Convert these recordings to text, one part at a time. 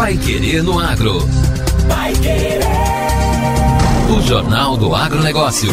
Pai Querer no Agro. Pai Querer. O Jornal do Agronegócio.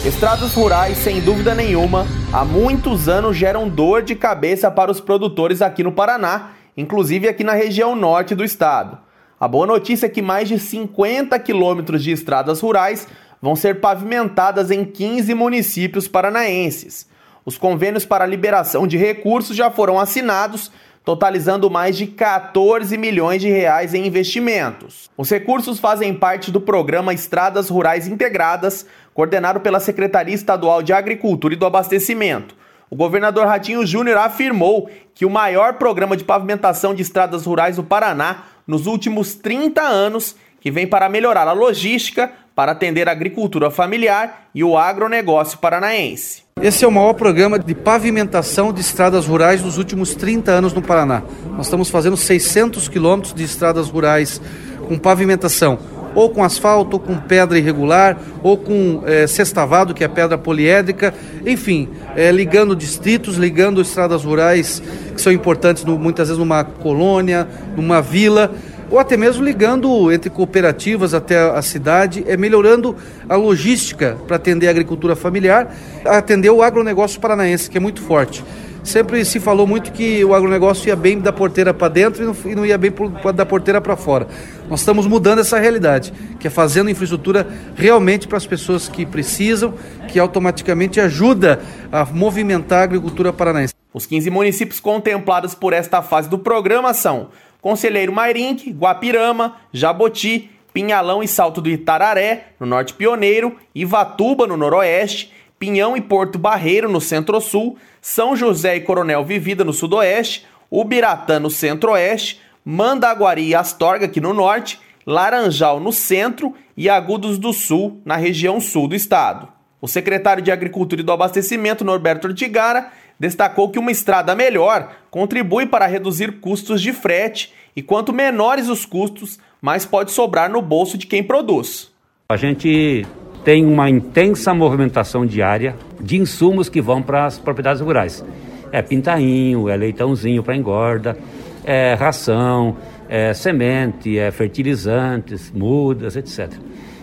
91,7. Estradas rurais, sem dúvida nenhuma, há muitos anos geram dor de cabeça para os produtores aqui no Paraná, inclusive aqui na região norte do estado. A boa notícia é que mais de 50 quilômetros de estradas rurais vão ser pavimentadas em 15 municípios paranaenses. Os convênios para liberação de recursos já foram assinados, totalizando mais de 14 milhões de reais em investimentos. Os recursos fazem parte do programa Estradas Rurais Integradas, coordenado pela Secretaria Estadual de Agricultura e do Abastecimento. O governador Ratinho Júnior afirmou que o maior programa de pavimentação de estradas rurais do Paraná nos últimos 30 anos, que vem para melhorar a logística, para atender a agricultura familiar e o agronegócio paranaense. Esse é o maior programa de pavimentação de estradas rurais nos últimos 30 anos no Paraná. Nós estamos fazendo 600 quilômetros de estradas rurais com pavimentação, ou com asfalto, ou com pedra irregular, ou com é, sextavado, que é pedra poliédrica, enfim, é, ligando distritos, ligando estradas rurais que são importantes no, muitas vezes numa colônia, numa vila ou até mesmo ligando entre cooperativas até a cidade, é melhorando a logística para atender a agricultura familiar, atender o agronegócio paranaense, que é muito forte. Sempre se falou muito que o agronegócio ia bem da porteira para dentro e não ia bem da porteira para fora. Nós estamos mudando essa realidade, que é fazendo infraestrutura realmente para as pessoas que precisam, que automaticamente ajuda a movimentar a agricultura paranaense. Os 15 municípios contemplados por esta fase do programa são Conselheiro Mairinque, Guapirama, Jaboti, Pinhalão e Salto do Itararé, no Norte Pioneiro, Ivatuba, no Noroeste, Pinhão e Porto Barreiro, no Centro-Sul, São José e Coronel Vivida, no Sudoeste, Ubiratã, no Centro-Oeste, Mandaguari e Astorga, aqui no Norte, Laranjal, no Centro e Agudos do Sul, na região sul do estado. O secretário de Agricultura e do Abastecimento, Norberto Ortigara, destacou que uma estrada melhor contribui para reduzir custos de frete e quanto menores os custos, mais pode sobrar no bolso de quem produz. A gente tem uma intensa movimentação diária de insumos que vão para as propriedades rurais. É pintainho, é leitãozinho para engorda, é ração, é semente, é fertilizantes, mudas, etc.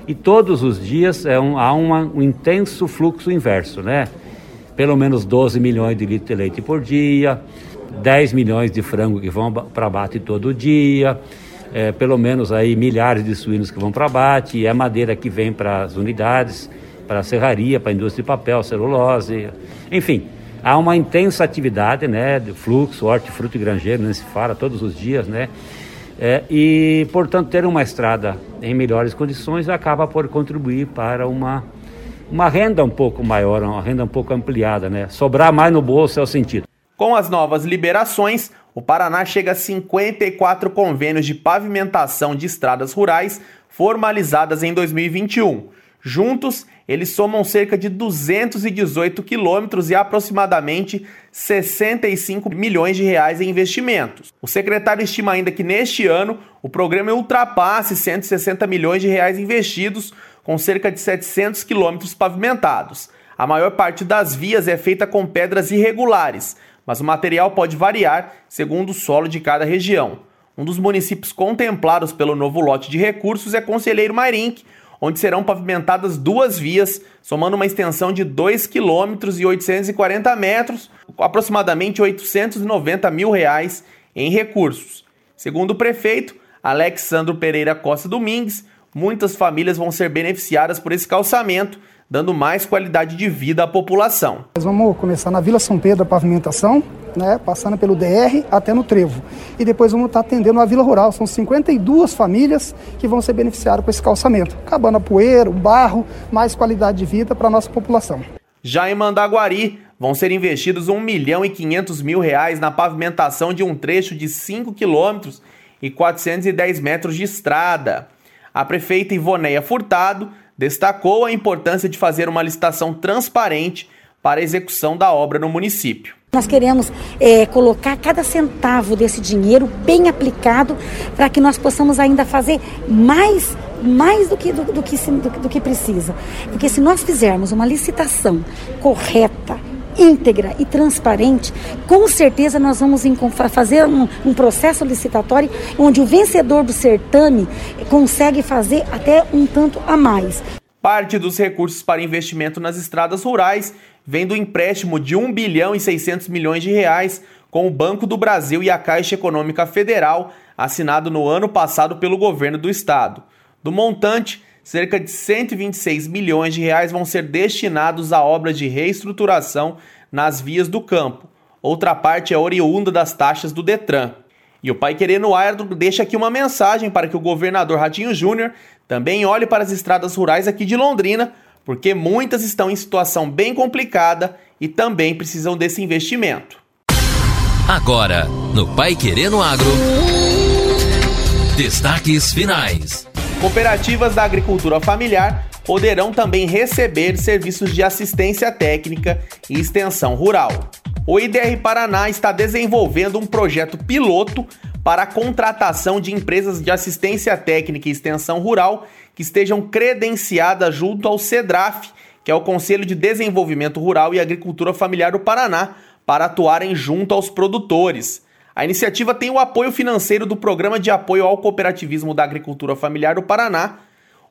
E todos os dias é um, há uma, um intenso fluxo inverso, né? Pelo menos 12 milhões de litros de leite por dia, 10 milhões de frango que vão para abate todo dia, é, pelo menos aí milhares de suínos que vão para abate, e é madeira que vem para as unidades, para a serraria, para a indústria de papel, celulose, enfim. Há uma intensa atividade, né, de fluxo, e granjeiro, nem se fala, todos os dias, né, é, e, portanto, ter uma estrada em melhores condições acaba por contribuir para uma uma renda um pouco maior, uma renda um pouco ampliada, né? Sobrar mais no bolso é o sentido. Com as novas liberações, o Paraná chega a 54 convênios de pavimentação de estradas rurais formalizadas em 2021. Juntos, eles somam cerca de 218 quilômetros e aproximadamente 65 milhões de reais em investimentos. O secretário estima ainda que neste ano o programa ultrapasse 160 milhões de reais investidos com cerca de 700 quilômetros pavimentados. A maior parte das vias é feita com pedras irregulares, mas o material pode variar segundo o solo de cada região. Um dos municípios contemplados pelo novo lote de recursos é Conselheiro Marinque, onde serão pavimentadas duas vias, somando uma extensão de 2 km e 840 metros, aproximadamente 890 mil reais em recursos. Segundo o prefeito, Alexandro Pereira Costa Domingues, muitas famílias vão ser beneficiadas por esse calçamento, dando mais qualidade de vida à população. Nós vamos começar na Vila São Pedro a pavimentação, né, passando pelo DR até no Trevo. E depois vamos estar atendendo a Vila Rural. São 52 famílias que vão ser beneficiadas com esse calçamento. Acabando a poeira, o barro, mais qualidade de vida para a nossa população. Já em Mandaguari, vão ser investidos 1 milhão e 500 mil reais na pavimentação de um trecho de 5 quilômetros e 410 metros de estrada. A prefeita Ivoneia Furtado destacou a importância de fazer uma licitação transparente para a execução da obra no município. Nós queremos é, colocar cada centavo desse dinheiro bem aplicado para que nós possamos ainda fazer mais, mais do que, do, do que, do, do que precisa. Porque se nós fizermos uma licitação correta, íntegra e transparente, com certeza nós vamos fazer um, um processo licitatório onde o vencedor do certame consegue fazer até um tanto a mais. Parte dos recursos para investimento nas estradas rurais vem do empréstimo de 1 bilhão e 600 milhões de reais com o Banco do Brasil e a Caixa Econômica Federal, assinado no ano passado pelo governo do estado. Do montante, cerca de 126 milhões de reais vão ser destinados a obras de reestruturação nas vias do campo. Outra parte é oriunda das taxas do Detran. E o Pai Querendo Aero deixa aqui uma mensagem para que o governador Ratinho Júnior também olhe para as estradas rurais aqui de Londrina, porque muitas estão em situação bem complicada e também precisam desse investimento. Agora, no Pai Querendo Agro, destaques finais. Cooperativas da agricultura familiar poderão também receber serviços de assistência técnica e extensão rural. O IDR Paraná está desenvolvendo um projeto piloto para a contratação de empresas de assistência técnica e extensão rural que estejam credenciadas junto ao CEDRAF, que é o Conselho de Desenvolvimento Rural e Agricultura Familiar do Paraná, para atuarem junto aos produtores. A iniciativa tem o apoio financeiro do Programa de Apoio ao Cooperativismo da Agricultura Familiar do Paraná.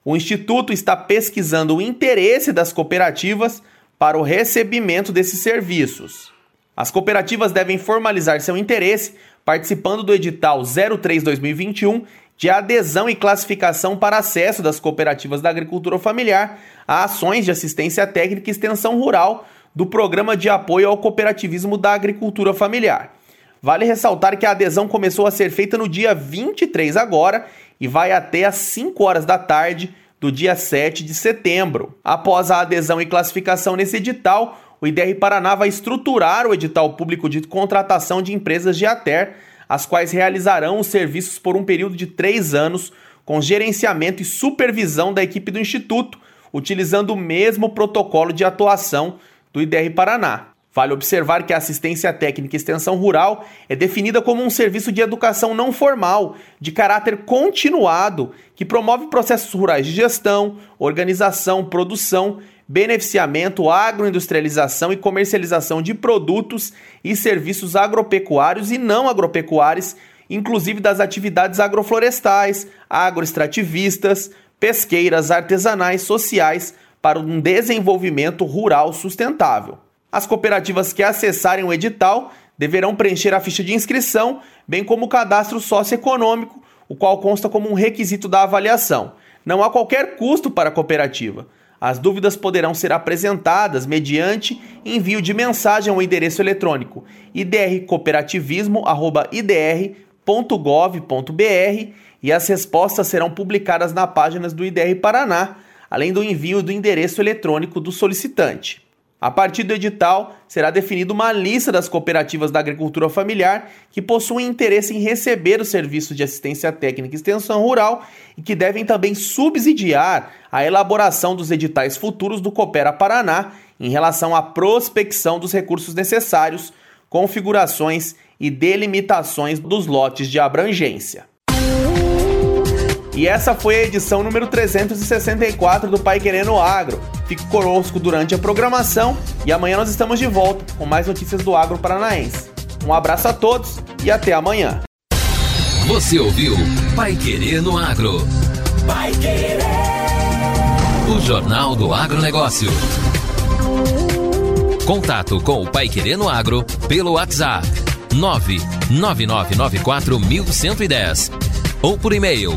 O Instituto está pesquisando o interesse das cooperativas para o recebimento desses serviços. As cooperativas devem formalizar seu interesse participando do edital 03-2021 de adesão e classificação para acesso das cooperativas da agricultura familiar a ações de assistência técnica e extensão rural do Programa de Apoio ao Cooperativismo da Agricultura Familiar. Vale ressaltar que a adesão começou a ser feita no dia 23 agora e vai até às 5 horas da tarde do dia 7 de setembro. Após a adesão e classificação nesse edital, o IDR Paraná vai estruturar o edital público de contratação de empresas de ATER, as quais realizarão os serviços por um período de três anos, com gerenciamento e supervisão da equipe do Instituto, utilizando o mesmo protocolo de atuação do IDR Paraná. Vale observar que a assistência técnica extensão rural é definida como um serviço de educação não formal, de caráter continuado, que promove processos rurais de gestão, organização, produção beneficiamento, agroindustrialização e comercialização de produtos e serviços agropecuários e não agropecuários, inclusive das atividades agroflorestais, agroextrativistas, pesqueiras, artesanais, sociais, para um desenvolvimento rural sustentável. As cooperativas que acessarem o edital deverão preencher a ficha de inscrição, bem como o cadastro socioeconômico, o qual consta como um requisito da avaliação. Não há qualquer custo para a cooperativa. As dúvidas poderão ser apresentadas mediante envio de mensagem ao endereço eletrônico idrcooperativismo.idr.gov.br e as respostas serão publicadas na páginas do IDR Paraná, além do envio do endereço eletrônico do solicitante. A partir do edital, será definida uma lista das cooperativas da agricultura familiar que possuem interesse em receber o serviço de assistência técnica e extensão rural e que devem também subsidiar a elaboração dos editais futuros do Coopera Paraná em relação à prospecção dos recursos necessários, configurações e delimitações dos lotes de abrangência. E essa foi a edição número 364 do Pai Querendo Agro. Fique conosco durante a programação e amanhã nós estamos de volta com mais notícias do agro paranaense. Um abraço a todos e até amanhã. Você ouviu Pai Querendo Agro. Pai Querer. O Jornal do Agronegócio. Contato com o Pai Querendo Agro pelo WhatsApp 999941110 ou por e-mail